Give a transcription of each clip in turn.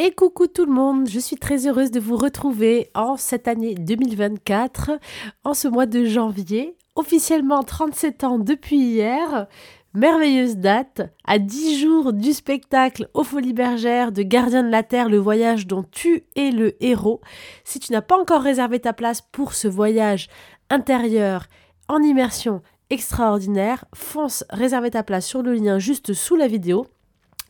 Et coucou tout le monde, je suis très heureuse de vous retrouver en cette année 2024, en ce mois de janvier, officiellement 37 ans depuis hier. Merveilleuse date, à 10 jours du spectacle aux Folies Bergères de Gardien de la Terre, le voyage dont tu es le héros. Si tu n'as pas encore réservé ta place pour ce voyage intérieur en immersion extraordinaire, fonce réserver ta place sur le lien juste sous la vidéo.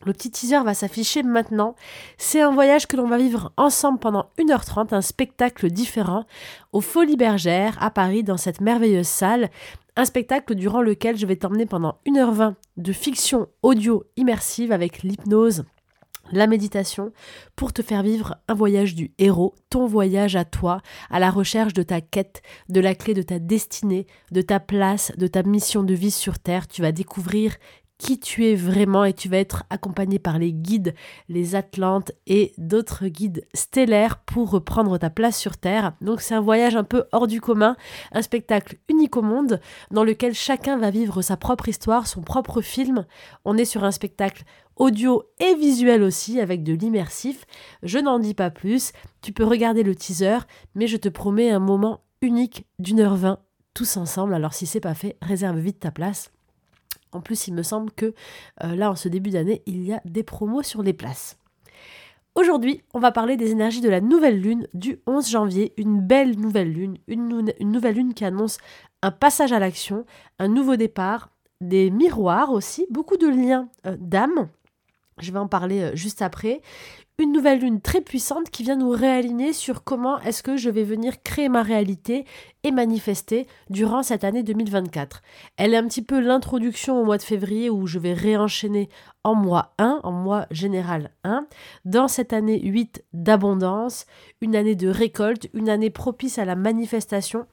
Le petit teaser va s'afficher maintenant. C'est un voyage que l'on va vivre ensemble pendant 1h30, un spectacle différent aux Folies Bergères à Paris dans cette merveilleuse salle. Un spectacle durant lequel je vais t'emmener pendant 1h20 de fiction audio immersive avec l'hypnose, la méditation pour te faire vivre un voyage du héros, ton voyage à toi, à la recherche de ta quête, de la clé de ta destinée, de ta place, de ta mission de vie sur Terre. Tu vas découvrir qui tu es vraiment et tu vas être accompagné par les guides, les Atlantes et d'autres guides stellaires pour reprendre ta place sur Terre. Donc c'est un voyage un peu hors du commun, un spectacle unique au monde dans lequel chacun va vivre sa propre histoire, son propre film. On est sur un spectacle audio et visuel aussi avec de l'immersif. Je n'en dis pas plus, tu peux regarder le teaser, mais je te promets un moment unique d'une heure vingt tous ensemble. Alors si c'est pas fait, réserve vite ta place. En plus, il me semble que euh, là, en ce début d'année, il y a des promos sur les places. Aujourd'hui, on va parler des énergies de la nouvelle lune du 11 janvier, une belle nouvelle lune, une, nouvelle lune qui annonce un passage à l'action, un nouveau départ, des miroirs aussi, beaucoup de liens euh, d'âme. Je vais en parler euh, juste après. Une nouvelle lune très puissante qui vient nous réaligner sur comment est-ce que je vais venir créer ma réalité et manifester durant cette année 2024. Elle est un petit peu l'introduction au mois de février où je vais réenchaîner en mois 1, en mois général 1, dans cette année 8 d'abondance, une année de récolte, une année propice à la manifestation.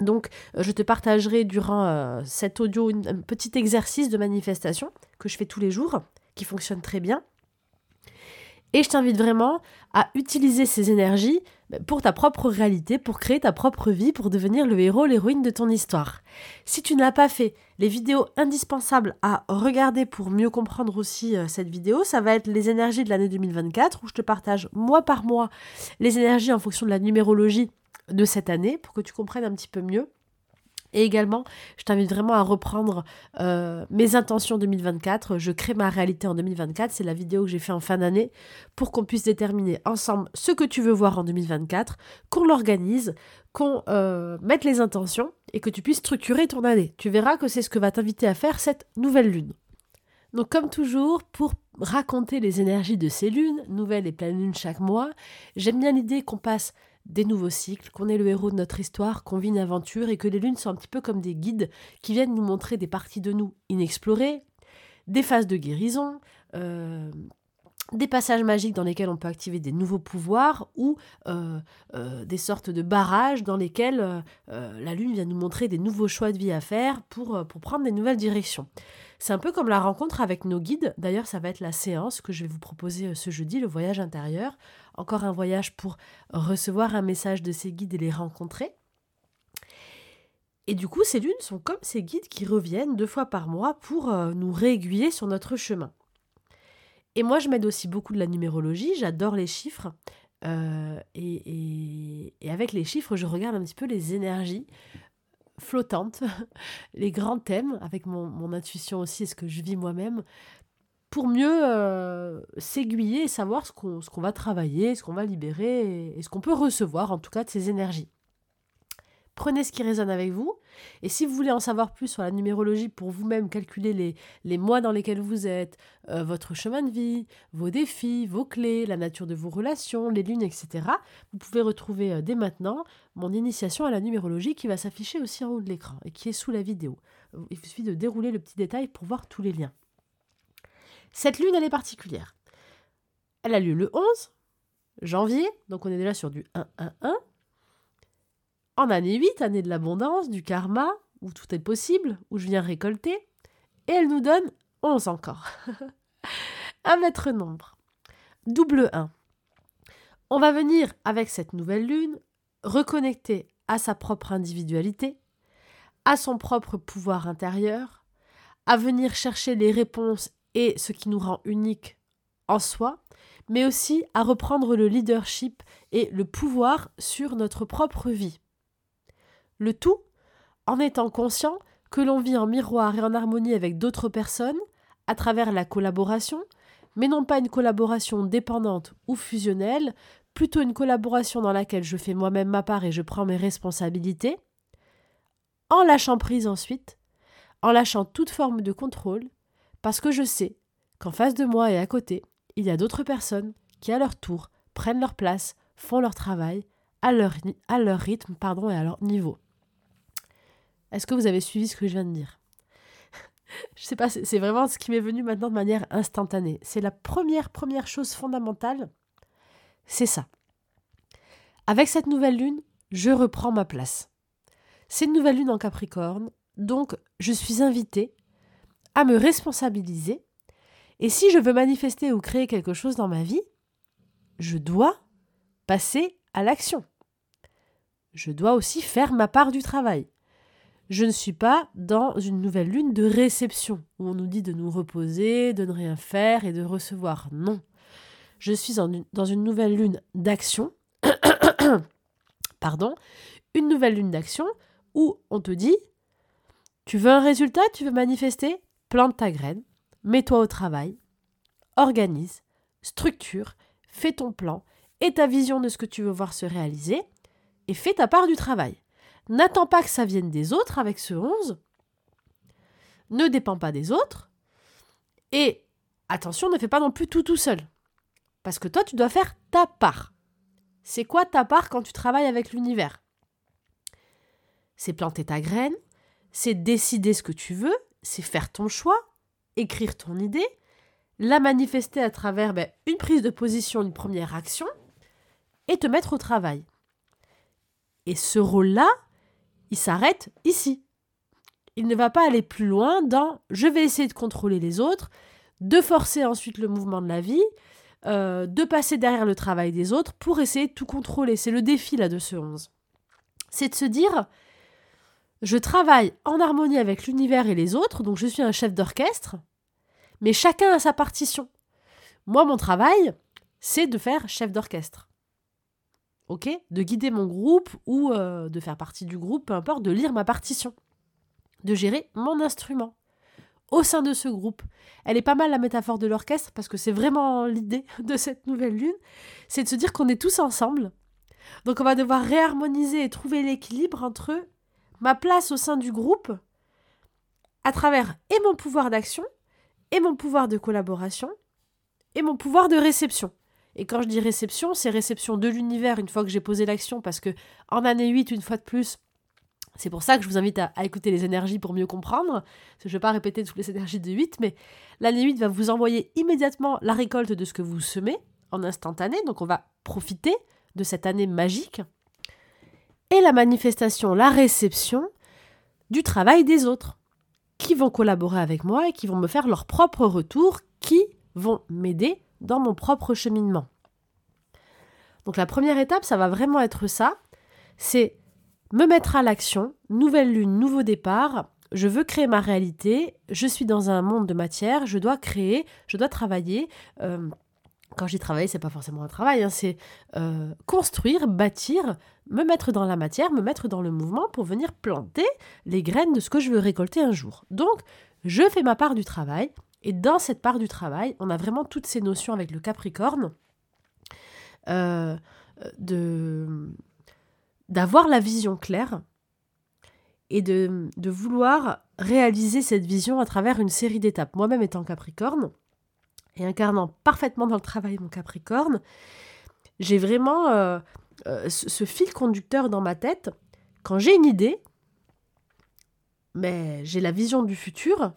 Donc, euh, je te partagerai durant euh, cet audio un petit exercice de manifestation que je fais tous les jours, qui fonctionne très bien. Et je t'invite vraiment à utiliser ces énergies bah, pour ta propre réalité, pour créer ta propre vie, pour devenir le héros, l'héroïne de ton histoire. Si tu n'as pas fait les vidéos indispensables à regarder pour mieux comprendre aussi euh, cette vidéo, ça va être les énergies de l'année 2024, où je te partage mois par mois les énergies en fonction de la numérologie de cette année, pour que tu comprennes un petit peu mieux. Et également, je t'invite vraiment à reprendre euh, mes intentions 2024. Je crée ma réalité en 2024. C'est la vidéo que j'ai fait en fin d'année pour qu'on puisse déterminer ensemble ce que tu veux voir en 2024, qu'on l'organise, qu'on euh, mette les intentions et que tu puisses structurer ton année. Tu verras que c'est ce que va t'inviter à faire cette nouvelle lune. Donc comme toujours, pour raconter les énergies de ces lunes, nouvelle et pleine lune chaque mois, j'aime bien l'idée qu'on passe des nouveaux cycles, qu'on est le héros de notre histoire, qu'on vit une aventure et que les lunes sont un petit peu comme des guides qui viennent nous montrer des parties de nous inexplorées, des phases de guérison, euh, des passages magiques dans lesquels on peut activer des nouveaux pouvoirs ou euh, euh, des sortes de barrages dans lesquels la Lune vient nous montrer des nouveaux choix de vie à faire pour, pour prendre des nouvelles directions. C'est un peu comme la rencontre avec nos guides. D'ailleurs, ça va être la séance que je vais vous proposer ce jeudi, le voyage intérieur. Encore un voyage pour recevoir un message de ces guides et les rencontrer. Et du coup, ces lunes sont comme ces guides qui reviennent deux fois par mois pour nous réaiguiller sur notre chemin. Et moi, je m'aide aussi beaucoup de la numérologie, j'adore les chiffres. Euh, et, avec les chiffres, je regarde un petit peu les énergies flottantes, les grands thèmes, avec mon, intuition aussi et ce que je vis moi-même, pour mieux euh, s'aiguiller et savoir ce qu'on va travailler, ce qu'on va libérer et ce qu'on peut recevoir en tout cas de ces énergies. Prenez ce qui résonne avec vous. Et si vous voulez en savoir plus sur la numérologie pour vous-même calculer les, les, mois dans lesquels vous êtes, euh, votre chemin de vie, vos défis, vos clés, la nature de vos relations, les lunes, etc., vous pouvez retrouver euh, dès maintenant mon initiation à la numérologie qui va s'afficher aussi en haut de l'écran et qui est sous la vidéo. Il suffit de dérouler le petit détail pour voir tous les liens. Cette lune, elle est particulière. Elle a lieu le 11 janvier, donc on est déjà sur du 1-1-1 en année 8, année de l'abondance, du karma, où tout est possible, où je viens récolter, et elle nous donne 11 encore. un maître nombre. Double 1. On va venir, avec cette nouvelle lune, reconnecter à sa propre individualité, à son propre pouvoir intérieur, à venir chercher les réponses et ce qui nous rend unique en soi, mais aussi à reprendre le leadership et le pouvoir sur notre propre vie. Le tout en étant conscient que l'on vit en miroir et en harmonie avec d'autres personnes à travers la collaboration, mais non pas une collaboration dépendante ou fusionnelle, plutôt une collaboration dans laquelle je fais moi-même ma part et je prends mes responsabilités, en lâchant prise ensuite, en lâchant toute forme de contrôle, parce que je sais qu'en face de moi et à côté, il y a d'autres personnes qui, à leur tour, prennent leur place, font leur travail, à leur, rythme pardon, et à leur niveau. Est-ce que vous avez suivi ce que je viens de dire? Je sais pas, c'est vraiment ce qui m'est venu maintenant de manière instantanée. C'est la première, première chose fondamentale, c'est ça. Avec cette nouvelle lune, je reprends ma place. C'est une nouvelle lune en Capricorne, donc je suis invitée à me responsabiliser. Et si je veux manifester ou créer quelque chose dans ma vie, je dois passer à l'action. Je dois aussi faire ma part du travail. Je ne suis pas dans une nouvelle lune de réception, où on nous dit de nous reposer, de ne rien faire et de recevoir. Non. Je suis dans une nouvelle lune d'action. Pardon. Une nouvelle lune d'action où on te dit tu veux un résultat, tu veux manifester Plante ta graine, mets-toi au travail, organise, structure, fais ton plan et ta vision de ce que tu veux voir se réaliser et fais ta part du travail. N'attends pas que ça vienne des autres avec ce 11. Ne dépends pas des autres. Et attention, ne fais pas non plus tout tout seul. Parce que toi, tu dois faire ta part. C'est quoi ta part quand tu travailles avec l'univers? C'est planter ta graine, c'est décider ce que tu veux, c'est faire ton choix, écrire ton idée, la manifester à travers ben, une prise de position, une première action, et te mettre au travail. Et ce rôle-là, il s'arrête ici. Il ne va pas aller plus loin dans je vais essayer de contrôler les autres, de forcer ensuite le mouvement de la vie, euh, de passer derrière le travail des autres pour essayer de tout contrôler. C'est le défi là de ce 11. C'est de se dire je travaille en harmonie avec l'univers et les autres, donc je suis un chef d'orchestre, mais chacun a sa partition. Moi, mon travail, c'est de faire chef d'orchestre ok De guider mon groupe ou euh, de faire partie du groupe, peu importe, de lire ma partition, de gérer mon instrument au sein de ce groupe. Elle est pas mal la métaphore de l'orchestre parce que c'est vraiment l'idée de cette nouvelle lune, c'est de se dire qu'on est tous ensemble. Donc on va devoir réharmoniser et trouver l'équilibre entre ma place au sein du groupe à travers et mon pouvoir d'action et mon pouvoir de collaboration et mon pouvoir de réception. Et quand je dis réception, c'est réception de l'univers une fois que j'ai posé l'action, parce que en année 8, une fois de plus, c'est pour ça que je vous invite à, écouter les énergies pour mieux comprendre. je ne vais pas répéter toutes les énergies de 8, mais l'année 8 va vous envoyer immédiatement la récolte de ce que vous semez en instantané. Donc on va profiter de cette année magique. Et la manifestation, la réception du travail des autres, qui vont collaborer avec moi et qui vont me faire leur propre retour, qui vont m'aider dans mon propre cheminement. Donc la première étape, ça va vraiment être ça, c'est me mettre à l'action, nouvelle lune, nouveau départ, je veux créer ma réalité, je suis dans un monde de matière, je dois créer, je dois travailler. Euh, quand j'ai travaillé, c'est pas forcément un travail, hein, c'est euh, construire, bâtir, me mettre dans la matière, me mettre dans le mouvement pour venir planter les graines de ce que je veux récolter un jour. Donc, je fais ma part du travail, et dans cette part du travail, on a vraiment toutes ces notions avec le Capricorne euh, d'avoir la vision claire et de, de, vouloir réaliser cette vision à travers une série d'étapes. Moi-même étant Capricorne et incarnant parfaitement dans le travail mon Capricorne, j'ai vraiment euh, euh, ce, fil conducteur dans ma tête. Quand j'ai une idée, mais j'ai la vision du futur,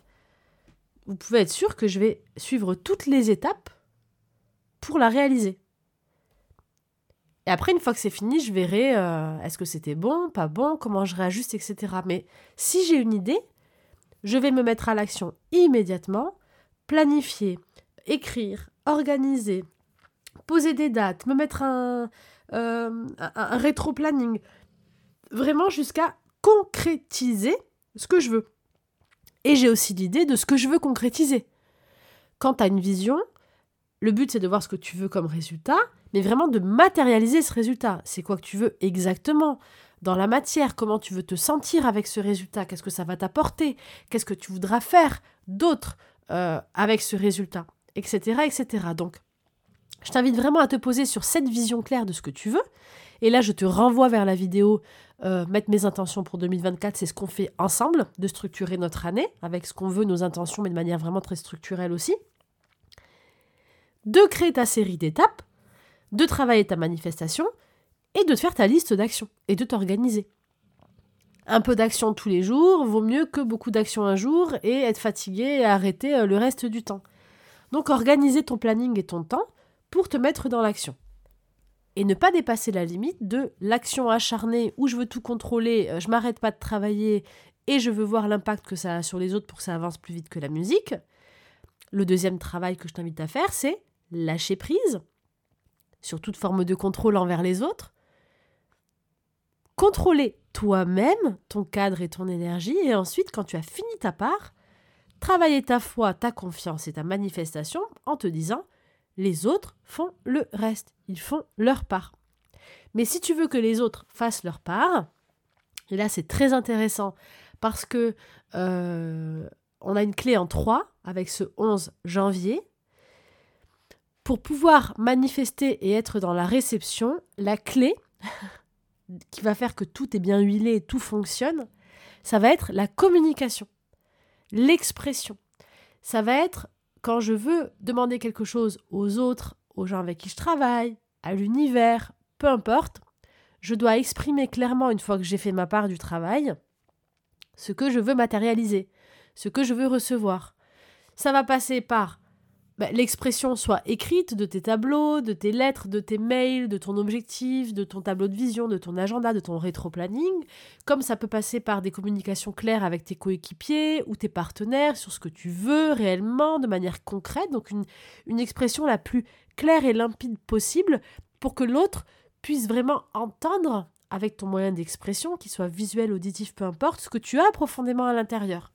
vous pouvez être sûr que je vais suivre toutes les étapes pour la réaliser. Et après, une fois que c'est fini, je verrai euh, est-ce que c'était bon, pas bon, comment je réajuste, etc. Mais si j'ai une idée, je vais me mettre à l'action immédiatement, planifier, écrire, organiser, poser des dates, me mettre un, euh, un rétro-planning, vraiment jusqu'à concrétiser ce que je veux. Et j'ai aussi l'idée de ce que je veux concrétiser. Quand tu as une vision, le but c'est de voir ce que tu veux comme résultat, mais vraiment de matérialiser ce résultat. C'est quoi que tu veux exactement dans la matière, comment tu veux te sentir avec ce résultat, qu'est-ce que ça va t'apporter, qu'est-ce que tu voudras faire d'autre euh, avec ce résultat, etc., etc. Donc, je t'invite vraiment à te poser sur cette vision claire de ce que tu veux. Et là, je te renvoie vers la vidéo euh, Mettre mes intentions pour 2024. C'est ce qu'on fait ensemble, de structurer notre année avec ce qu'on veut, nos intentions, mais de manière vraiment très structurelle aussi. De créer ta série d'étapes, de travailler ta manifestation et de te faire ta liste d'actions et de t'organiser. Un peu d'action tous les jours vaut mieux que beaucoup d'actions un jour et être fatigué et arrêter euh, le reste du temps. Donc organiser ton planning et ton temps pour te mettre dans l'action. Et ne pas dépasser la limite de l'action acharnée où je veux tout contrôler, euh, je m'arrête pas de travailler et je veux voir l'impact que ça a sur les autres pour que ça avance plus vite que la musique. Le deuxième travail que je t'invite à faire, c'est lâcher prise sur toute forme de contrôle envers les autres. Contrôler toi-même ton cadre et ton énergie et ensuite, quand tu as fini ta part, travailler ta foi, ta confiance et ta manifestation en te disant les autres font le reste, ils font leur part. Mais si tu veux que les autres fassent leur part, et là c'est très intéressant parce que euh, on a une clé en 3 avec ce 11 janvier. Pour pouvoir manifester et être dans la réception, la clé qui va faire que tout est bien huilé et tout fonctionne, ça va être la communication, l'expression. Ça va être quand je veux demander quelque chose aux autres, aux gens avec qui je travaille, à l'univers, peu importe, je dois exprimer clairement, une fois que j'ai fait ma part du travail, ce que je veux matérialiser, ce que je veux recevoir. Ça va passer par bah, l'expression soit écrite de tes tableaux, de tes lettres, de tes mails, de ton objectif, de ton tableau de vision, de ton agenda, de ton rétro-planning, comme ça peut passer par des communications claires avec tes coéquipiers ou tes partenaires sur ce que tu veux réellement de manière concrète, donc une, une expression la plus claire et limpide possible pour que l'autre puisse vraiment entendre avec ton moyen d'expression, qu'il soit visuel, auditif, peu importe, ce que tu as profondément à l'intérieur.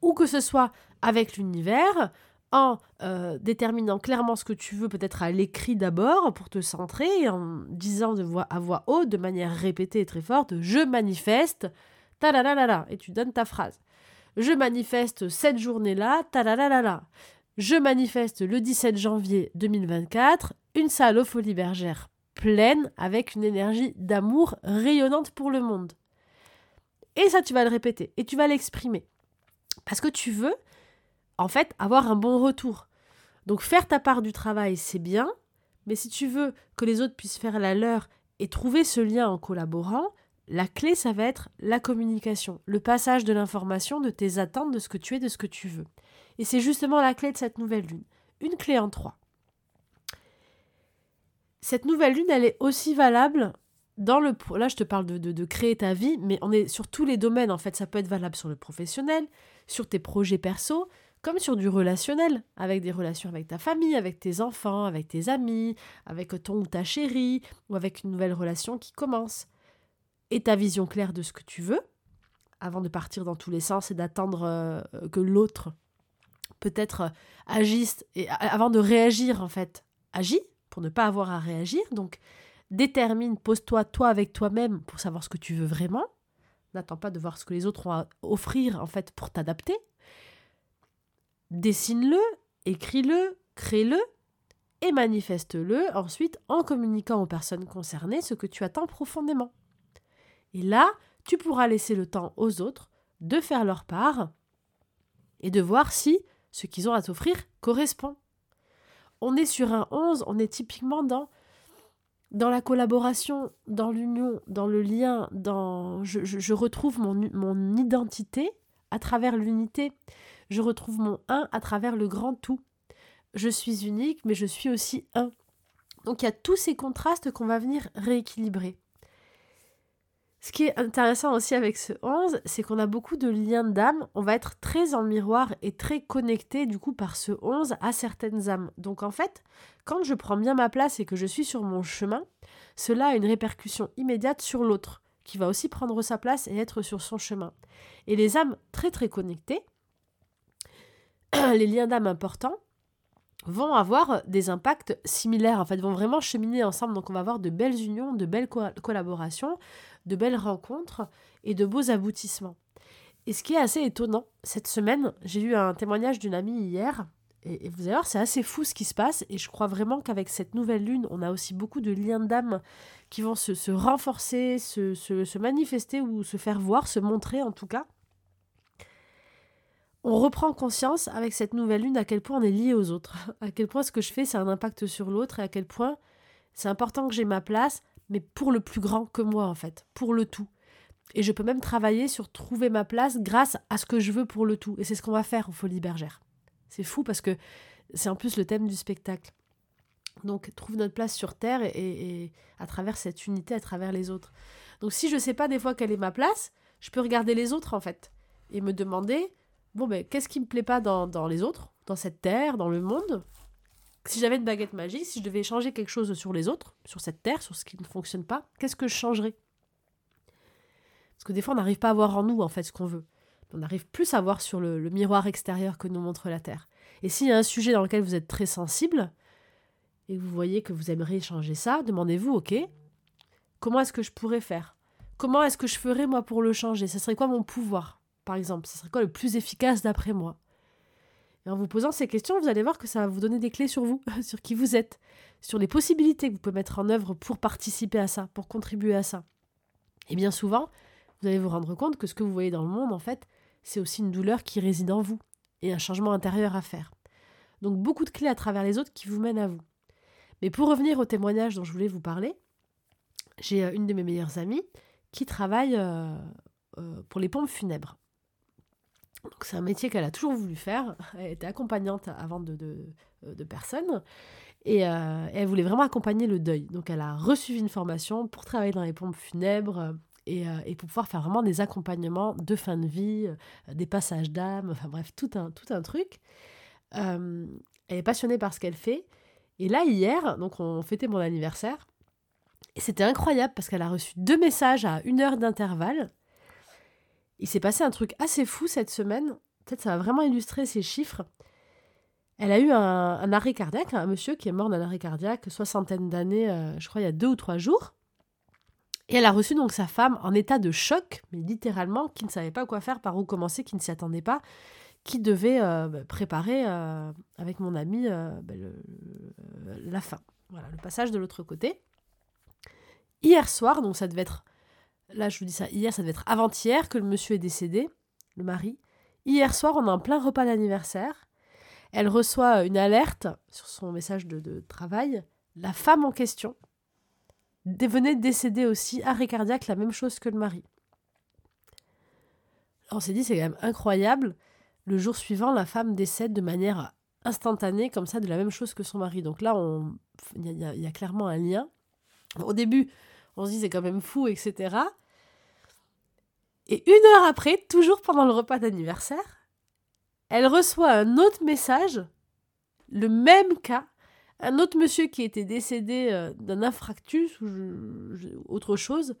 Ou que ce soit avec l'univers, en euh, déterminant clairement ce que tu veux, peut-être à l'écrit d'abord, pour te centrer, en disant de voix, à voix haute, de manière répétée et très forte, je manifeste, ta la la la et tu donnes ta phrase. Je manifeste cette journée-là, ta la la la Je manifeste le 17 janvier 2024, une salle aux Folies Bergères pleine, avec une énergie d'amour rayonnante pour le monde. Et ça, tu vas le répéter, et tu vas l'exprimer. Parce que tu veux en fait, avoir un bon retour. Donc faire ta part du travail, c'est bien, mais si tu veux que les autres puissent faire la leur et trouver ce lien en collaborant, la clé, ça va être la communication, le passage de l'information, de tes attentes, de ce que tu es, de ce que tu veux. Et c'est justement la clé de cette nouvelle lune. Une clé en trois. Cette nouvelle lune, elle est aussi valable dans le... Là, je te parle de, de créer ta vie, mais on est sur tous les domaines, en fait. Ça peut être valable sur le professionnel, sur tes projets perso, comme sur du relationnel, avec des relations avec ta famille, avec tes enfants, avec tes amis, avec ton ou ta chérie, ou avec une nouvelle relation qui commence. Et ta vision claire de ce que tu veux, avant de partir dans tous les sens et d'attendre euh, que l'autre peut-être agisse, et avant de réagir en fait, agis pour ne pas avoir à réagir. Donc détermine, pose-toi toi avec toi-même pour savoir ce que tu veux vraiment. N'attends pas de voir ce que les autres ont à offrir en fait pour t'adapter dessine-le, écris-le, crée-le et manifeste-le ensuite en communiquant aux personnes concernées ce que tu attends profondément. Et là, tu pourras laisser le temps aux autres de faire leur part et de voir si ce qu'ils ont à t'offrir correspond. On est sur un 11, on est typiquement dans dans la collaboration, dans l'union, dans le lien, dans je, retrouve mon, mon identité à travers l'unité je retrouve mon un à travers le grand tout. Je suis unique, mais je suis aussi un. Donc il y a tous ces contrastes qu'on va venir rééquilibrer. Ce qui est intéressant aussi avec ce 11, c'est qu'on a beaucoup de liens d'âme. On va être très en miroir et très connecté du coup par ce 11 à certaines âmes. Donc en fait, quand je prends bien ma place et que je suis sur mon chemin, cela a une répercussion immédiate sur l'autre, qui va aussi prendre sa place et être sur son chemin. Et les âmes très très connectées, les liens d'âme importants vont avoir des impacts similaires, en fait, vont vraiment cheminer ensemble. Donc on va avoir de belles unions, de belles collaborations, de belles rencontres et de beaux aboutissements. Et ce qui est assez étonnant, cette semaine, j'ai eu un témoignage d'une amie hier, et, vous allez voir, c'est assez fou ce qui se passe, et je crois vraiment qu'avec cette nouvelle lune, on a aussi beaucoup de liens d'âme qui vont se, renforcer, se, se manifester ou se faire voir, se montrer en tout cas on reprend conscience avec cette nouvelle lune à quel point on est lié aux autres, à quel point ce que je fais, c'est un impact sur l'autre et à quel point c'est important que j'ai ma place, mais pour le plus grand que moi en fait, pour le tout. Et je peux même travailler sur trouver ma place grâce à ce que je veux pour le tout. Et c'est ce qu'on va faire aux Folies Bergères. C'est fou parce que c'est en plus le thème du spectacle. Donc, trouve notre place sur Terre et, et, à travers cette unité, à travers les autres. Donc, si je ne sais pas des fois quelle est ma place, je peux regarder les autres en fait et me demander bon, ben, qu'est-ce qui me plaît pas dans, les autres, dans cette terre, dans le monde? Si j'avais une baguette magique, si je devais changer quelque chose sur les autres, sur cette terre, sur ce qui ne fonctionne pas, qu'est-ce que je changerais? Parce que des fois, on n'arrive pas à voir en nous, en fait, ce qu'on veut. On arrive plus à voir sur le, le miroir extérieur que nous montre la Terre. Et s'il y a un sujet dans lequel vous êtes très sensible, et que vous voyez que vous aimeriez changer ça, demandez-vous, ok, comment est-ce que je pourrais faire? Comment est-ce que je ferais moi pour le changer? Ce serait quoi mon pouvoir? Par exemple Ce serait quoi le plus efficace d'après moi? Et en vous posant ces questions, vous allez voir que ça va vous donner des clés sur vous, sur qui vous êtes, sur les possibilités que vous pouvez mettre en œuvre pour participer à ça, pour contribuer à ça. Et bien souvent, vous allez vous rendre compte que ce que vous voyez dans le monde, en fait, c'est aussi une douleur qui réside en vous et un changement intérieur à faire. Donc beaucoup de clés à travers les autres qui vous mènent à vous. Mais pour revenir au témoignage dont je voulais vous parler, j'ai euh, une de mes meilleures amies qui travaille euh, euh, pour les pompes funèbres. Donc c'est un métier qu'elle a toujours voulu faire. Elle était accompagnante avant de, de, euh, personnes. Et, euh, et, elle voulait vraiment accompagner le deuil. Donc elle a reçu une formation pour travailler dans les pompes funèbres euh, et, et pour pouvoir faire vraiment des accompagnements de fin de vie, des passages d'âme, enfin bref, tout un, tout un truc. elle est passionnée par ce qu'elle fait. Et là, hier, donc on fêtait mon anniversaire. Et c'était incroyable parce qu'elle a reçu deux messages à une heure d'intervalle il s'est passé un truc assez fou cette semaine. Peut-être ça va vraiment illustrer ces chiffres. Elle a eu un, arrêt cardiaque, un monsieur qui est mort d'un arrêt cardiaque, soixantaine d'années, euh, je crois il y a deux ou trois jours. Et elle a reçu donc sa femme en état de choc, mais littéralement, qui ne savait pas quoi faire, par où commencer, qui ne s'y attendait pas, qui devait euh, bah, préparer euh, avec mon ami bah, la fin. Voilà, le passage de l'autre côté. Hier soir, donc ça devait être là je vous dis ça, hier ça devait être avant-hier que le monsieur est décédé, le mari. Hier soir, on est en plein repas d'anniversaire. Elle reçoit une alerte sur son message de, travail. La femme en question venait de décéder aussi, arrêt cardiaque, la même chose que le mari. on s'est dit, c'est quand même incroyable. Le jour suivant, la femme décède de manière instantanée, comme ça, de la même chose que son mari. Donc là, il y, a clairement un lien. Au début, on se dit c'est quand même fou, etc. Et une heure après, toujours pendant le repas d'anniversaire, elle reçoit un autre message, le même cas, un autre monsieur qui était décédé euh, d'un infractus ou autre chose.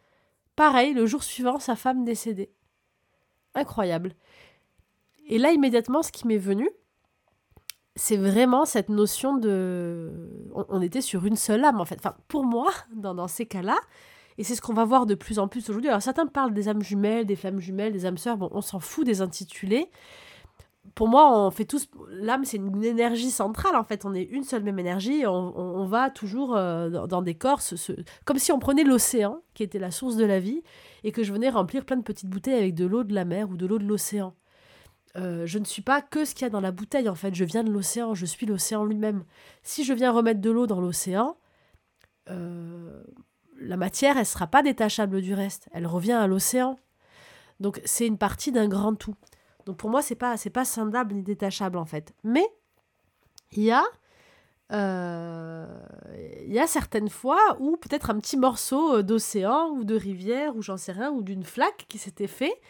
Pareil, le jour suivant, sa femme décédée. Incroyable. Et là, immédiatement, ce qui m'est venu, c'est vraiment cette notion de... On, était sur une seule âme, en fait. Enfin, pour moi, dans, dans ces cas-là, et c'est ce qu'on va voir de plus en plus aujourd'hui. Alors certains parlent des âmes jumelles, des flammes jumelles, des âmes sœurs. Bon, on s'en fout des intitulés. Pour moi, on fait tous. L'âme, c'est une énergie centrale en fait. On est une seule même énergie. On, on, va toujours euh, dans des corps, comme si on prenait l'océan, qui était la source de la vie, et que je venais remplir plein de petites bouteilles avec de l'eau de la mer ou de l'eau de l'océan. Euh, je ne suis pas que ce qu'il y a dans la bouteille, en fait. Je viens de l'océan, je suis l'océan lui-même. Si je viens remettre de l'eau dans l'océan, euh, la matière, elle sera pas détachable du reste. Elle revient à l'océan. Donc c'est une partie d'un grand tout. Donc pour moi, c'est pas c'est pas scindable ni détachable en fait. Mais il y a euh, il y a certaines fois où peut-être un petit morceau d'océan ou de rivière ou j'en sais rien ou d'une flaque qui s'était fait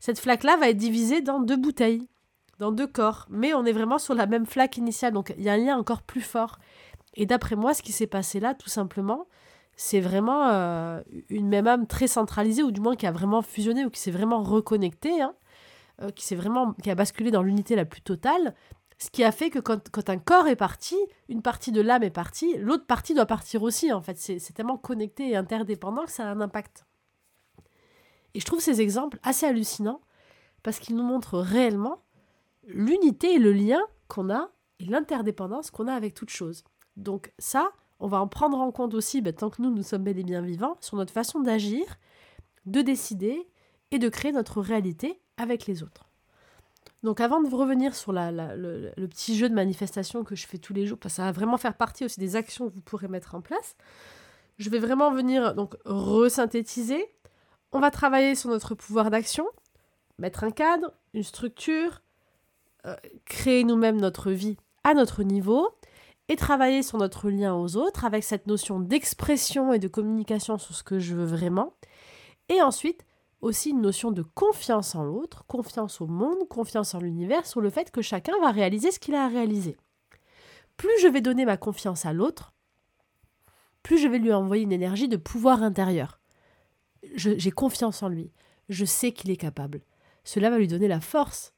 cette flaque-là va être divisée dans deux bouteilles, dans deux corps. Mais on est vraiment sur la même flaque initiale, donc il y a un lien encore plus fort. Et d'après moi, ce qui s'est passé là, tout simplement, c'est vraiment euh, une même âme très centralisée, ou du moins qui a vraiment fusionné, ou qui s'est vraiment reconnectée, hein, euh, qui, vraiment, qui a basculé dans l'unité la plus totale, Ce qui a fait que quand, un corps est parti, une partie de l'âme est partie, l'autre partie doit partir aussi. En fait, c'est tellement connecté et interdépendant que ça a un impact. Et je trouve ces exemples assez hallucinants parce qu'ils nous montrent réellement l'unité et le lien qu'on a et l'interdépendance qu'on a avec toute chose. Donc ça, on va en prendre en compte aussi, ben, tant que nous, nous sommes bel et bien vivants, sur notre façon d'agir, de décider et de créer notre réalité avec les autres. Donc avant de revenir sur le, petit jeu de manifestation que je fais tous les jours, parce que ça va vraiment faire partie aussi des actions que vous pourrez mettre en place, je vais vraiment venir donc resynthétiser. On va travailler sur notre pouvoir d'action, mettre un cadre, une structure, euh, créer nous-mêmes notre vie à notre niveau et travailler sur notre lien aux autres avec cette notion d'expression et de communication sur ce que je veux vraiment. Et ensuite, aussi une notion de confiance en l'autre, confiance au monde, confiance en l'univers, sur le fait que chacun va réaliser ce qu'il a à réaliser. Plus je vais donner ma confiance à l'autre, plus je vais lui envoyer une énergie de pouvoir intérieur. J'ai confiance en lui, je sais qu'il est capable. Cela va lui donner la force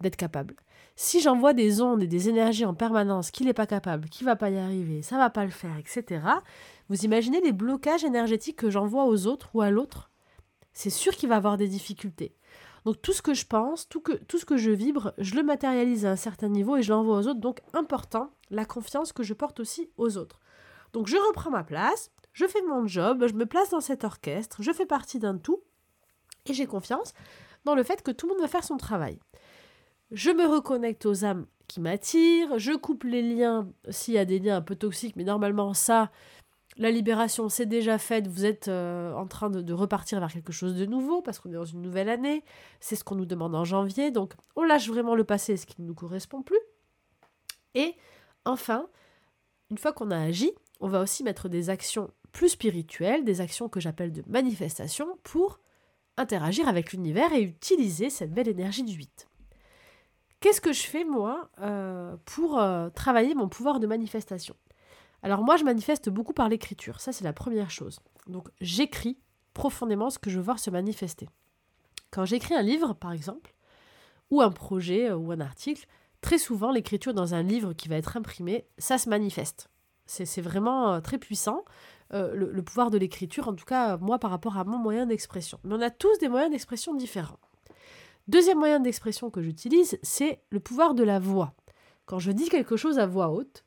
d'être capable. Si j'envoie des ondes et des énergies en permanence qu'il n'est pas capable, qu'il va pas y arriver, ça va pas le faire, etc., vous imaginez les blocages énergétiques que j'envoie aux autres ou à l'autre? C'est sûr qu'il va avoir des difficultés. Donc tout ce que je pense, tout, tout ce que je vibre, je le matérialise à un certain niveau et je l'envoie aux autres. Donc important, la confiance que je porte aussi aux autres. Donc je reprends ma place, je fais mon job, je me place dans cet orchestre, je fais partie d'un tout et j'ai confiance dans le fait que tout le monde va faire son travail je me reconnecte aux âmes qui m'attirent, je coupe les liens s'il y a des liens un peu toxiques, mais normalement ça, la libération c'est déjà faite, vous êtes euh, en train de, repartir vers quelque chose de nouveau parce qu'on est dans une nouvelle année, c'est ce qu'on nous demande en janvier, donc on lâche vraiment le passé, ce qui ne nous correspond plus. Et enfin, une fois qu'on a agi, on va aussi mettre des actions plus spirituelles, des actions que j'appelle de manifestation pour interagir avec l'univers et utiliser cette belle énergie du 8. Qu'est-ce que je fais, moi, euh, pour euh, travailler mon pouvoir de manifestation? Alors, moi, je manifeste beaucoup par l'écriture. Ça, c'est la première chose. Donc, j'écris profondément ce que je veux voir se manifester. Quand j'écris un livre, par exemple, ou un projet, euh, ou un article, très souvent, l'écriture dans un livre qui va être imprimé, ça se manifeste. C'est vraiment très puissant, le pouvoir de l'écriture, en tout cas, moi, par rapport à mon moyen d'expression. Mais on a tous des moyens d'expression différents. Deuxième moyen d'expression que j'utilise, c'est le pouvoir de la voix. Quand je dis quelque chose à voix haute,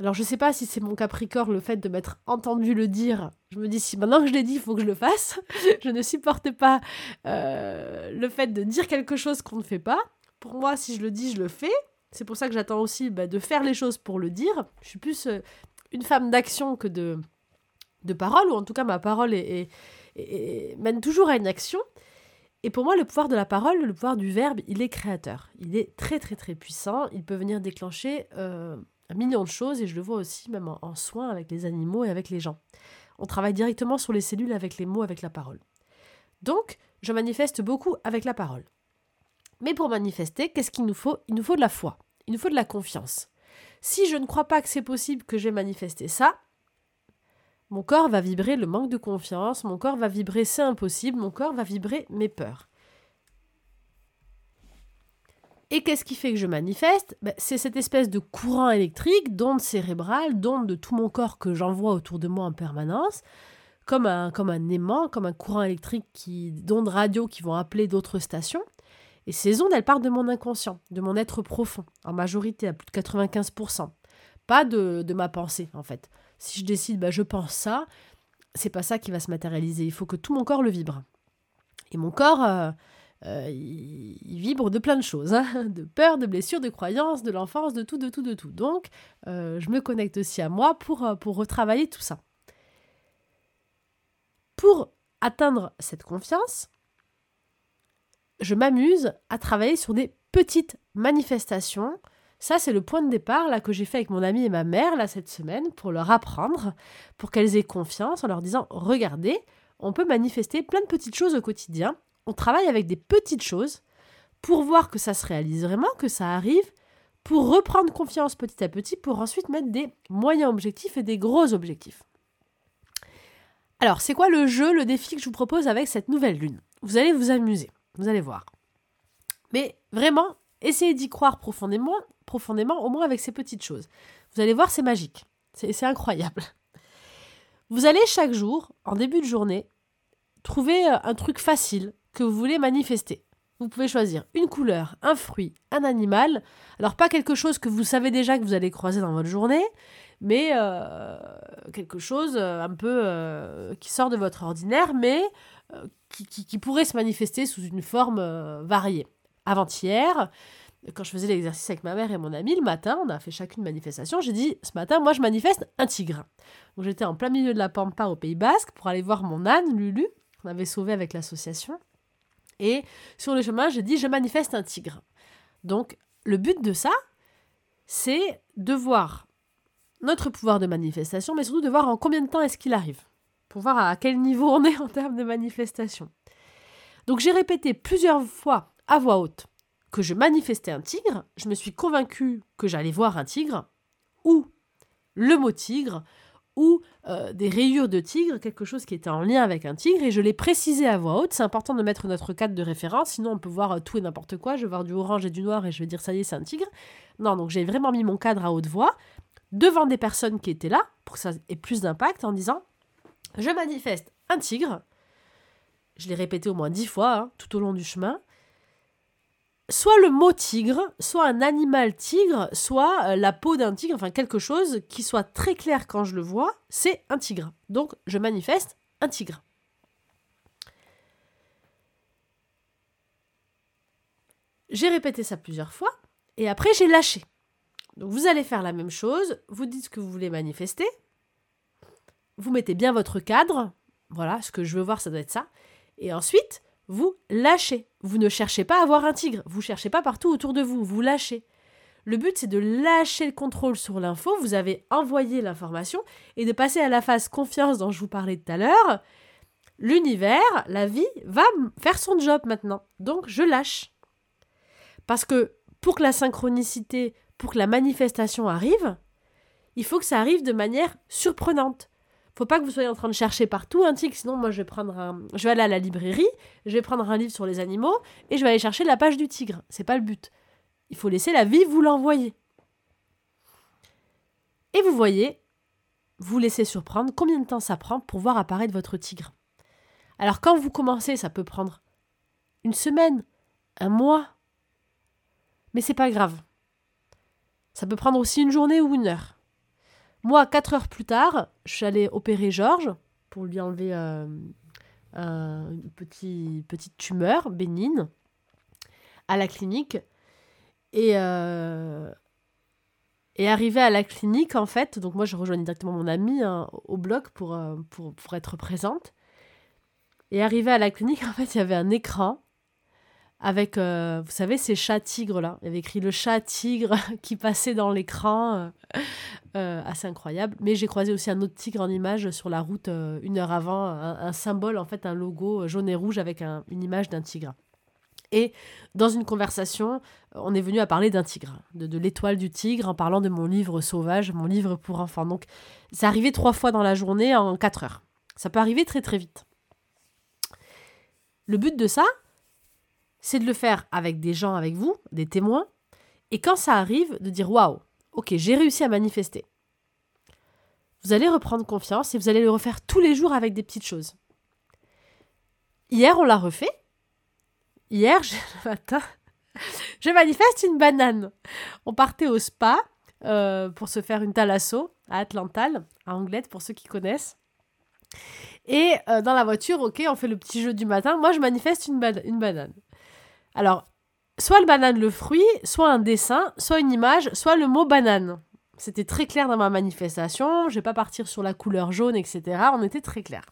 alors je ne sais pas si c'est mon capricorne le fait de m'être entendu le dire. Je me dis si maintenant que je l'ai dit, il faut que je le fasse. je ne supporte pas euh, le fait de dire quelque chose qu'on ne fait pas. Pour moi, si je le dis, je le fais. C'est pour ça que j'attends aussi bah, de faire les choses pour le dire. Je suis plus euh, une femme d'action que de, de parole, ou en tout cas ma parole mène toujours à une action. Et pour moi, le pouvoir de la parole, le pouvoir du verbe, il est créateur. Il est très très très puissant. Il peut venir déclencher euh, un million de choses et je le vois aussi même en, soins avec les animaux et avec les gens. On travaille directement sur les cellules avec les mots, avec la parole. Donc, je manifeste beaucoup avec la parole. Mais pour manifester, qu'est-ce qu'il nous faut? Il nous faut de la foi. Il nous faut de la confiance. Si je ne crois pas que c'est possible que j'ai manifesté ça, mon corps va vibrer le manque de confiance, mon corps va vibrer c'est impossible, mon corps va vibrer mes peurs. Et qu'est-ce qui fait que je manifeste? Ben, C'est cette espèce de courant électrique, d'onde cérébrale, d'onde de tout mon corps que j'envoie autour de moi en permanence, comme un, aimant, comme un courant électrique, qui, d'ondes radio qui vont appeler d'autres stations. Et ces ondes, elles partent de mon inconscient, de mon être profond, en majorité à plus de 95%. Pas de, ma pensée, en fait. Si je décide, bah, je pense ça, c'est pas ça qui va se matérialiser. Il faut que tout mon corps le vibre. Et mon corps, euh, euh, vibre de plein de choses, hein. de peur, de blessures, de croyances, de l'enfance, de tout, de tout, de tout. Donc, euh, je me connecte aussi à moi pour, pour retravailler tout ça. Pour atteindre cette confiance, je m'amuse à travailler sur des petites manifestations ça, c'est le point de départ là que j'ai fait avec mon ami et ma mère là cette semaine pour leur apprendre, pour qu'elles aient confiance en leur disant regardez, on peut manifester plein de petites choses au quotidien. On travaille avec des petites choses pour voir que ça se réalise vraiment, que ça arrive, pour reprendre confiance petit à petit, pour ensuite mettre des moyens objectifs et des gros objectifs. Alors, c'est quoi le jeu, le défi que je vous propose avec cette nouvelle lune? Vous allez vous amuser, vous allez voir. Mais vraiment, Essayez d'y croire profondément, profondément, au moins avec ces petites choses. Vous allez voir, c'est magique. C'est incroyable. Vous allez chaque jour, en début de journée, trouver euh, un truc facile que vous voulez manifester. Vous pouvez choisir une couleur, un fruit, un animal. Alors pas quelque chose que vous savez déjà que vous allez croiser dans votre journée, mais euh, quelque chose euh, un peu qui sort de votre ordinaire, mais qui, pourrait se manifester sous une forme variée. Avant-hier, quand je faisais l'exercice avec ma mère et mon ami, le matin, on a fait chacune une manifestation. J'ai dit, ce matin, moi, je manifeste un tigre. Donc, j'étais en plein milieu de la pampa au Pays Basque pour aller voir mon âne, Lulu, qu'on avait sauvé avec l'association. Et sur le chemin, j'ai dit, je manifeste un tigre. Donc, le but de ça, c'est de voir notre pouvoir de manifestation, mais surtout de voir en combien de temps est-ce qu'il arrive, pour voir à quel niveau on est en termes de manifestation. Donc j'ai répété plusieurs fois à voix haute que je manifestais un tigre, je me suis convaincue que j'allais voir un tigre, ou le mot tigre, ou euh, des rayures de tigre, quelque chose qui était en lien avec un tigre, et je l'ai précisé à voix haute. C'est important de mettre notre cadre de référence, sinon on peut voir euh, tout et n'importe quoi. Je vais voir du orange et du noir et je vais dire ça y est, c'est un tigre. Non, donc j'ai vraiment mis mon cadre à haute voix, devant des personnes qui étaient là, pour que ça ait plus d'impact, en disant Je manifeste un tigre. Je l'ai répété au moins dix fois, hein, tout au long du chemin soit le mot tigre, soit un animal tigre, soit euh, la peau d'un tigre, enfin quelque chose qui soit très clair quand je le vois, c'est un tigre. Donc je manifeste un tigre. J'ai répété ça plusieurs fois et après j'ai lâché. Donc vous allez faire la même chose, vous dites ce que vous voulez manifester, vous mettez bien votre cadre, voilà, ce que je veux voir ça doit être ça, et ensuite vous lâchez. Vous ne cherchez pas à avoir un tigre, vous cherchez pas partout autour de vous, vous lâchez. Le but, c'est de lâcher le contrôle sur l'info, vous avez envoyé l'information, et de passer à la phase confiance dont je vous parlais tout à l'heure. L'univers, la vie, va faire son job maintenant. Donc, je lâche. Parce que pour que la synchronicité, pour que la manifestation arrive, il faut que ça arrive de manière surprenante faut pas que vous soyez en train de chercher partout un tigre, sinon moi je vais prendre un... je vais aller à la librairie, je vais prendre un livre sur les animaux et je vais aller chercher la page du tigre. C'est pas le but. Il faut laisser la vie vous l'envoyer. Et vous voyez, vous laissez surprendre combien de temps ça prend pour voir apparaître votre tigre. Alors quand vous commencez, ça peut prendre une semaine, un mois. Mais c'est pas grave. Ça peut prendre aussi une journée ou une heure. Moi, quatre heures plus tard, je suis allée opérer Georges pour lui enlever euh, une petite tumeur bénigne à la clinique. Et, euh, et arrivé à la clinique, en fait, donc moi je rejoignais directement mon ami hein, au bloc pour, euh, pour, pour, être présente. Et arrivé à la clinique, en fait, il y avait un écran avec, euh, vous savez, ces chats tigres là. Il y avait écrit le chat tigre qui passait dans l'écran, euh, euh, assez incroyable. Mais j'ai croisé aussi un autre tigre en image sur la route une heure avant, un, symbole, en fait, un logo jaune et rouge avec une image d'un tigre. Et dans une conversation, on est venu à parler d'un tigre, de, de l'étoile du tigre, en parlant de mon livre sauvage, mon livre pour enfants. Donc, c'est arrivé trois fois dans la journée en quatre heures. Ça peut arriver très très vite. Le but de ça, c'est de le faire avec des gens avec vous, des témoins, et quand ça arrive, de dire waouh, ok, j'ai réussi à manifester. Vous allez reprendre confiance et vous allez le refaire tous les jours avec des petites choses. Hier, on l'a refait. Hier, le matin, je manifeste une banane. On partait au spa euh, pour se faire une thalasso à Atlantal, à Anglette, pour ceux qui connaissent. Et euh, dans la voiture, ok, on fait le petit jeu du matin. Moi, je manifeste une banane. Alors, soit le banane, le fruit, soit un dessin, soit une image, soit le mot banane. C'était très clair dans ma manifestation. Je vais pas partir sur la couleur jaune, etc. On était très clair.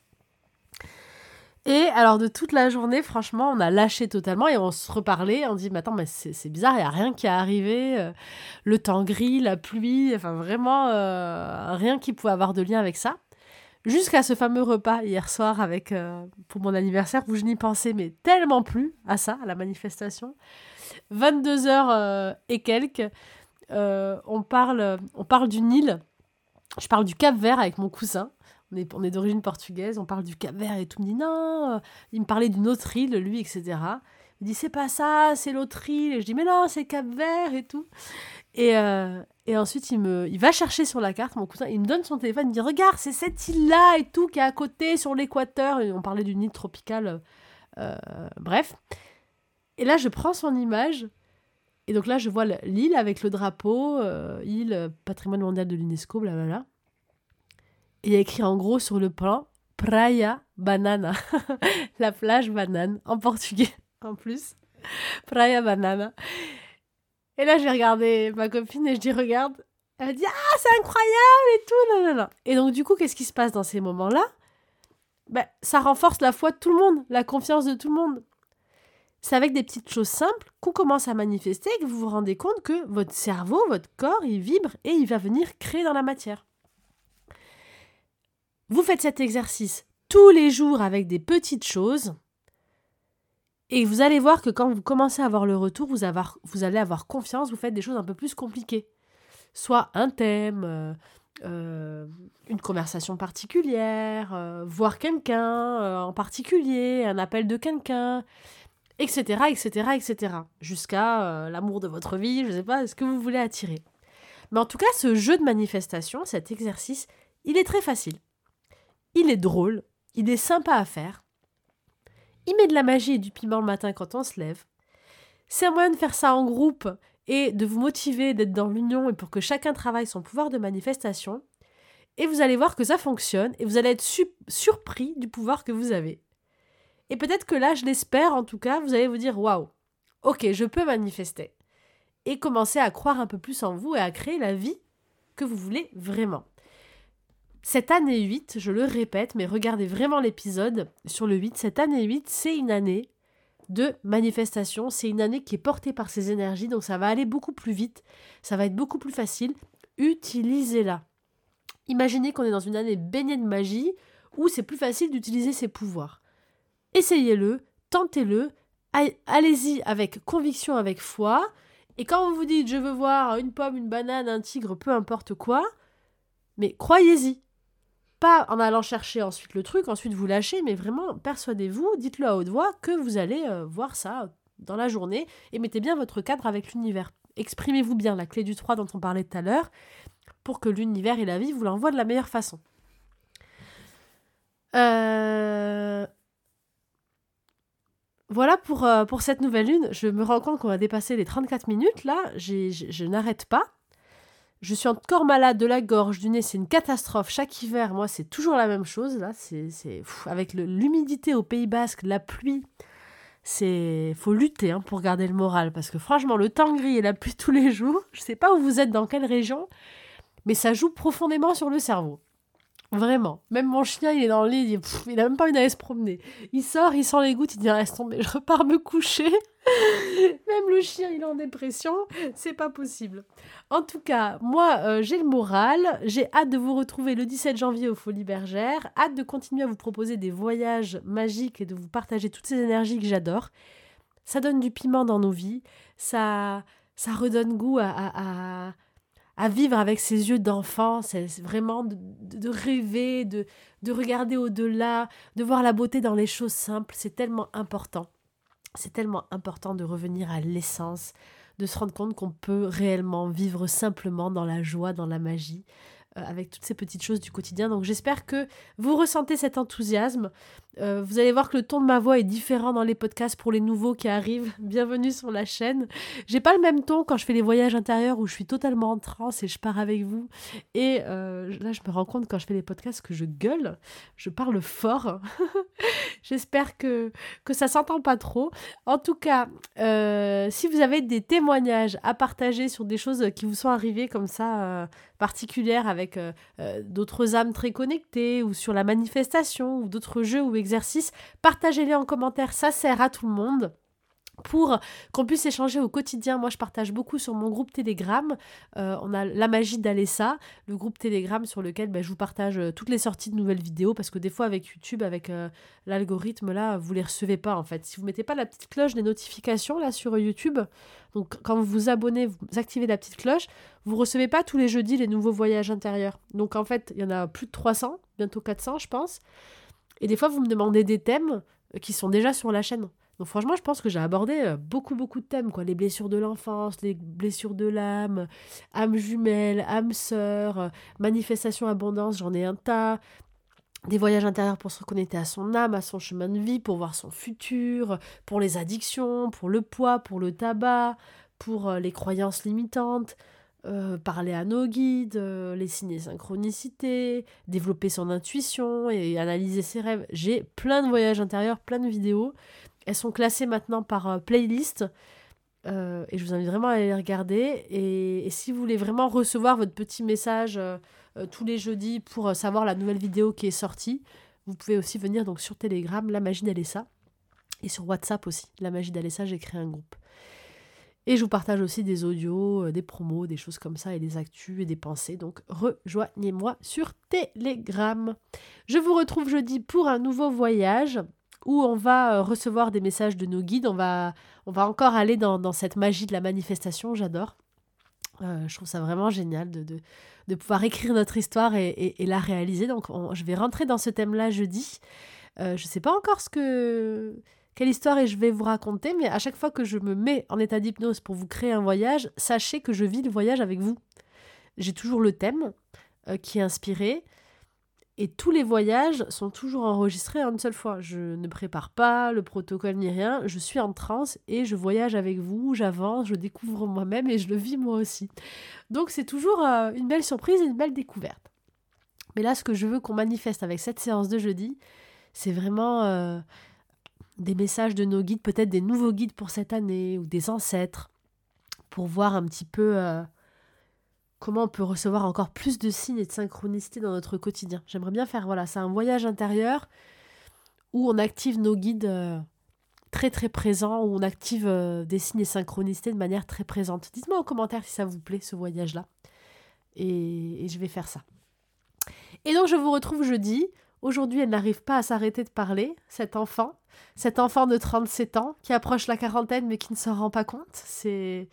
Et alors de toute la journée, franchement, on a lâché totalement et on se reparlait. On dit, mais attends, mais c'est bizarre, il n'y a rien qui est arrivé. Euh, le temps gris, la pluie, enfin vraiment euh, rien qui pouvait avoir de lien avec ça. Jusqu'à ce fameux repas hier soir avec euh, pour mon anniversaire où je n'y pensais mais tellement plus à ça, à la manifestation. 22 heures euh, et quelques, euh, on parle, on parle du Nil. Je parle du Cap Vert avec mon cousin. On est, on est d'origine portugaise. On parle du Cap Vert et tout. Me dit non. Il me parlait d'une autre île, lui, etc. Il dit c'est pas ça, c'est l'autre île. Et je dis mais non, c'est Cap Vert et tout. Et, euh, et ensuite, il, me, il va chercher sur la carte, mon cousin, il me donne son téléphone, il me dit Regarde, c'est cette île-là et tout qui est à côté sur l'équateur. On parlait d'une île tropicale. Euh, bref. Et là, je prends son image. Et donc là, je vois l'île avec le drapeau, euh, île patrimoine mondial de l'UNESCO, blablabla. Et il y a écrit en gros sur le plan Praia Banana. la plage banane, en portugais en plus. Praia Banana. Et là, j'ai regardé ma copine et je dis Regarde. Elle dit Ah, c'est incroyable et tout. Non, non, Et donc, du coup, qu'est-ce qui se passe dans ces moments-là? Ben, Ça renforce la foi de tout le monde, la confiance de tout le monde. C'est avec des petites choses simples qu'on commence à manifester et que vous vous rendez compte que votre cerveau, votre corps, il vibre et il va venir créer dans la matière. Vous faites cet exercice tous les jours avec des petites choses et vous allez voir que quand vous commencez à avoir le retour, vous, vous allez avoir confiance, vous faites des choses un peu plus compliquées. Soit un thème, euh, euh, une conversation particulière, euh, voir quelqu'un en particulier, un appel de quelqu'un etc., etc., etc. Jusqu'à l'amour de votre vie, je ne sais pas, ce que vous voulez attirer. Mais en tout cas, ce jeu de manifestation, cet exercice, il est très facile. Il est drôle, il est sympa à faire. Il met de la magie et du piment le matin quand on se lève. C'est un moyen de faire ça en groupe et de vous motiver, d'être dans l'union et pour que chacun travaille son pouvoir de manifestation. Et vous allez voir que ça fonctionne et vous allez être surpris du pouvoir que vous avez. Et peut-être que là, je l'espère en tout cas, vous allez vous dire waouh, ok, je peux manifester. Et commencer à croire un peu plus en vous et à créer la vie que vous voulez vraiment. Cette année 8, je le répète, mais regardez vraiment l'épisode sur le 8. Cette année 8, c'est une année de manifestation. C'est une année qui est portée par ces énergies, donc ça va aller beaucoup plus vite, ça va être beaucoup plus facile. Utilisez-la. Imaginez qu'on est dans une année baignée de magie où c'est plus facile d'utiliser ses pouvoirs essayez-le, tentez-le, allez-y avec conviction, avec foi. Et quand vous vous dites je veux voir une pomme, une banane, un tigre, peu importe quoi, mais croyez-y. Pas en allant chercher ensuite le truc, ensuite vous lâchez, mais vraiment persuadez-vous, dites-le à haute voix que vous allez euh, voir ça dans la journée et mettez bien votre cadre avec l'univers. Exprimez-vous bien la clé du 3 dont on parlait tout à l'heure pour que l'univers et la vie vous l'envoient de la meilleure façon. Euh, voilà pour, euh, pour cette nouvelle lune. Je me rends compte qu'on va dépasser les 34 minutes. Là, je n'arrête pas. Je suis encore malade de la gorge, du nez, c'est une catastrophe. Chaque hiver, moi, c'est toujours la même chose. Là, c'est avec l'humidité au Pays Basque, la pluie, c'est faut lutter hein, pour garder le moral parce que franchement, le temps gris et la pluie tous les jours. Je sais pas où vous êtes, dans quelle région, mais ça joue profondément sur le cerveau. Vraiment. Même mon chien, il est dans le lit, il, n'a a même pas envie d'aller se promener. Il sort, il sent les gouttes, il dit reste tomber, je repars me coucher. même le chien, il est en dépression. C'est pas possible. En tout cas, moi, euh, j'ai le moral. J'ai hâte de vous retrouver le 17 janvier aux Folies Bergères. Hâte de continuer à vous proposer des voyages magiques et de vous partager toutes ces énergies que j'adore. Ça donne du piment dans nos vies. Ça, ça redonne goût à à vivre avec ses yeux d'enfant, c'est vraiment de, rêver, de, de regarder au-delà, de voir la beauté dans les choses simples, c'est tellement important. C'est tellement important de revenir à l'essence, de se rendre compte qu'on peut réellement vivre simplement dans la joie, dans la magie, avec toutes ces petites choses du quotidien. Donc j'espère que vous ressentez cet enthousiasme. Euh, vous allez voir que le ton de ma voix est différent dans les podcasts pour les nouveaux qui arrivent. Bienvenue sur la chaîne. J'ai pas le même ton quand je fais les voyages intérieurs où je suis totalement en transe et je pars avec vous. Et euh, là, je me rends compte quand je fais les podcasts que je gueule, je parle fort. j'espère que, que ça s'entend pas trop. En tout cas, si vous avez des témoignages à partager sur des choses qui vous sont arrivées comme ça, particulières avec d'autres âmes très connectées ou sur la manifestation ou d'autres jeux ou exercices, partagez-les en commentaire, ça sert à tout le monde pour qu'on puisse échanger au quotidien. Moi, je partage beaucoup sur mon groupe Telegram. Euh, on a la magie d'Alessa, le groupe Telegram sur lequel ben, je vous partage euh, toutes les sorties de nouvelles vidéos parce que des fois avec YouTube, avec euh, l'algorithme là, vous les recevez pas en fait. Si vous mettez pas la petite cloche des notifications là sur YouTube, donc quand vous vous abonnez, vous activez la petite cloche, vous recevez pas tous les jeudis les nouveaux voyages intérieurs. Donc en fait, il y en a plus de 300, bientôt 400 je pense. Et des fois, vous me demandez des thèmes qui sont déjà sur la chaîne. Donc franchement, je pense que j'ai abordé euh, beaucoup, beaucoup de thèmes, quoi. Les blessures de l'enfance, les blessures de l'âme, âme jumelle, âme sœur, euh, manifestation abondance, j'en ai un tas. Des voyages intérieurs pour se reconnecter à son âme, à son chemin de vie, pour voir son futur, pour les addictions, pour le poids, pour le tabac, pour euh, les croyances limitantes, parler à nos guides, les signes synchronicités, développer son intuition et analyser ses rêves. J'ai plein de voyages intérieurs, plein de vidéos. Elles sont classées maintenant par euh, playlist. Euh, et je vous invite vraiment à les regarder. Et, si vous voulez vraiment recevoir votre petit message euh, tous les jeudis pour savoir la nouvelle vidéo qui est sortie, vous pouvez aussi venir donc sur Telegram, La Magie d'Alessa. Et sur WhatsApp aussi, La Magie d'Alessa, j'ai créé un groupe. Et je vous partage aussi des audios, des promos, des choses comme ça, et des actus et des pensées. Donc rejoignez-moi sur Telegram. Je vous retrouve jeudi pour un nouveau voyage où on va euh, recevoir des messages de nos guides. On va, on va encore aller dans, cette magie de la manifestation, j'adore. Euh, je trouve ça vraiment génial de, pouvoir écrire notre histoire et, la réaliser. Donc je vais rentrer dans ce thème-là jeudi. Euh, je ne sais pas encore ce que, quelle histoire je vais vous raconter, mais à chaque fois que je me mets en état d'hypnose pour vous créer un voyage, sachez que je vis le voyage avec vous. J'ai toujours le thème qui est inspiré. Et tous les voyages sont toujours enregistrés en une seule fois. Je ne prépare pas le protocole ni rien. Je suis en transe et je voyage avec vous, j'avance, je découvre moi-même et je le vis moi aussi. Donc c'est toujours euh, une belle surprise et une belle découverte. Mais là, ce que je veux qu'on manifeste avec cette séance de jeudi, c'est vraiment euh, des messages de nos guides, peut-être des nouveaux guides pour cette année ou des ancêtres, pour voir un petit peu... Euh, comment on peut recevoir encore plus de signes et de synchronicité dans notre quotidien. J'aimerais bien faire, voilà, c'est un voyage intérieur où on active nos guides euh, très très présents, où on active euh, des signes et synchronicités de manière très présente. Dites-moi en commentaire si ça vous plaît, ce voyage-là. et je vais faire ça. Et donc je vous retrouve jeudi Aujourd'hui, elle n'arrive pas à s'arrêter de parler, cet enfant, cet enfant de 37 ans qui approche la quarantaine mais qui ne s'en rend pas compte. C'est,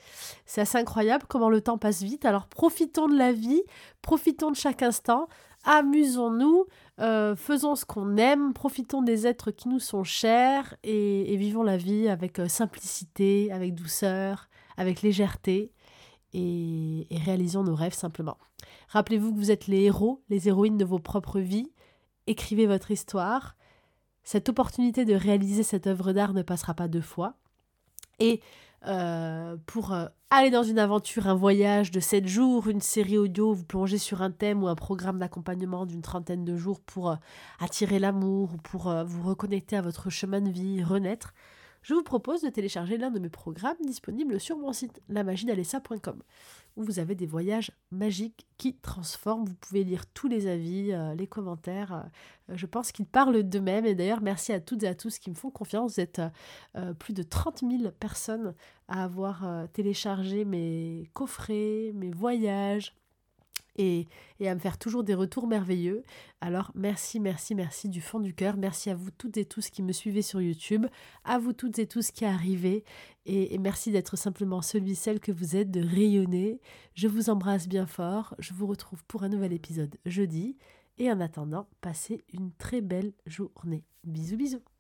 assez incroyable comment le temps passe vite. Alors profitons de la vie, profitons de chaque instant, amusons-nous, euh, faisons ce qu'on aime, profitons des êtres qui nous sont chers et, vivons la vie avec euh, simplicité, avec douceur, avec légèreté. Et, et réalisons nos rêves simplement. Rappelez-vous que vous êtes les héros, les héroïnes de vos propres vies écrivez votre histoire. Cette opportunité de réaliser cette œuvre d'art ne passera pas deux fois. Et euh, pour euh, aller dans une aventure, un voyage de 7 jours, une série audio, vous plongez sur un thème ou un programme d'accompagnement d'une trentaine de jours pour euh, attirer l'amour ou pour vous reconnecter à votre chemin de vie, renaître, je vous propose de télécharger l'un de mes programmes disponibles sur mon site lamagidalessa.com où vous avez des voyages magiques qui transforment. Vous pouvez lire tous les avis, euh, les commentaires. Euh, je pense qu'ils parlent d'eux-mêmes. Et d'ailleurs, merci à toutes et à tous qui me font confiance. Vous êtes euh, plus de 30 000 personnes à avoir téléchargé mes coffrets, mes voyages et, à me faire toujours des retours merveilleux. Alors merci, merci, merci du fond du cœur. Merci à vous toutes et tous qui me suivez sur YouTube, à vous toutes et tous qui arrivez et, et merci d'être simplement celui, celle que vous êtes, de rayonner. Je vous embrasse bien fort. Je vous retrouve pour un nouvel épisode jeudi. Et en attendant, passez une très belle journée. Bisous bisous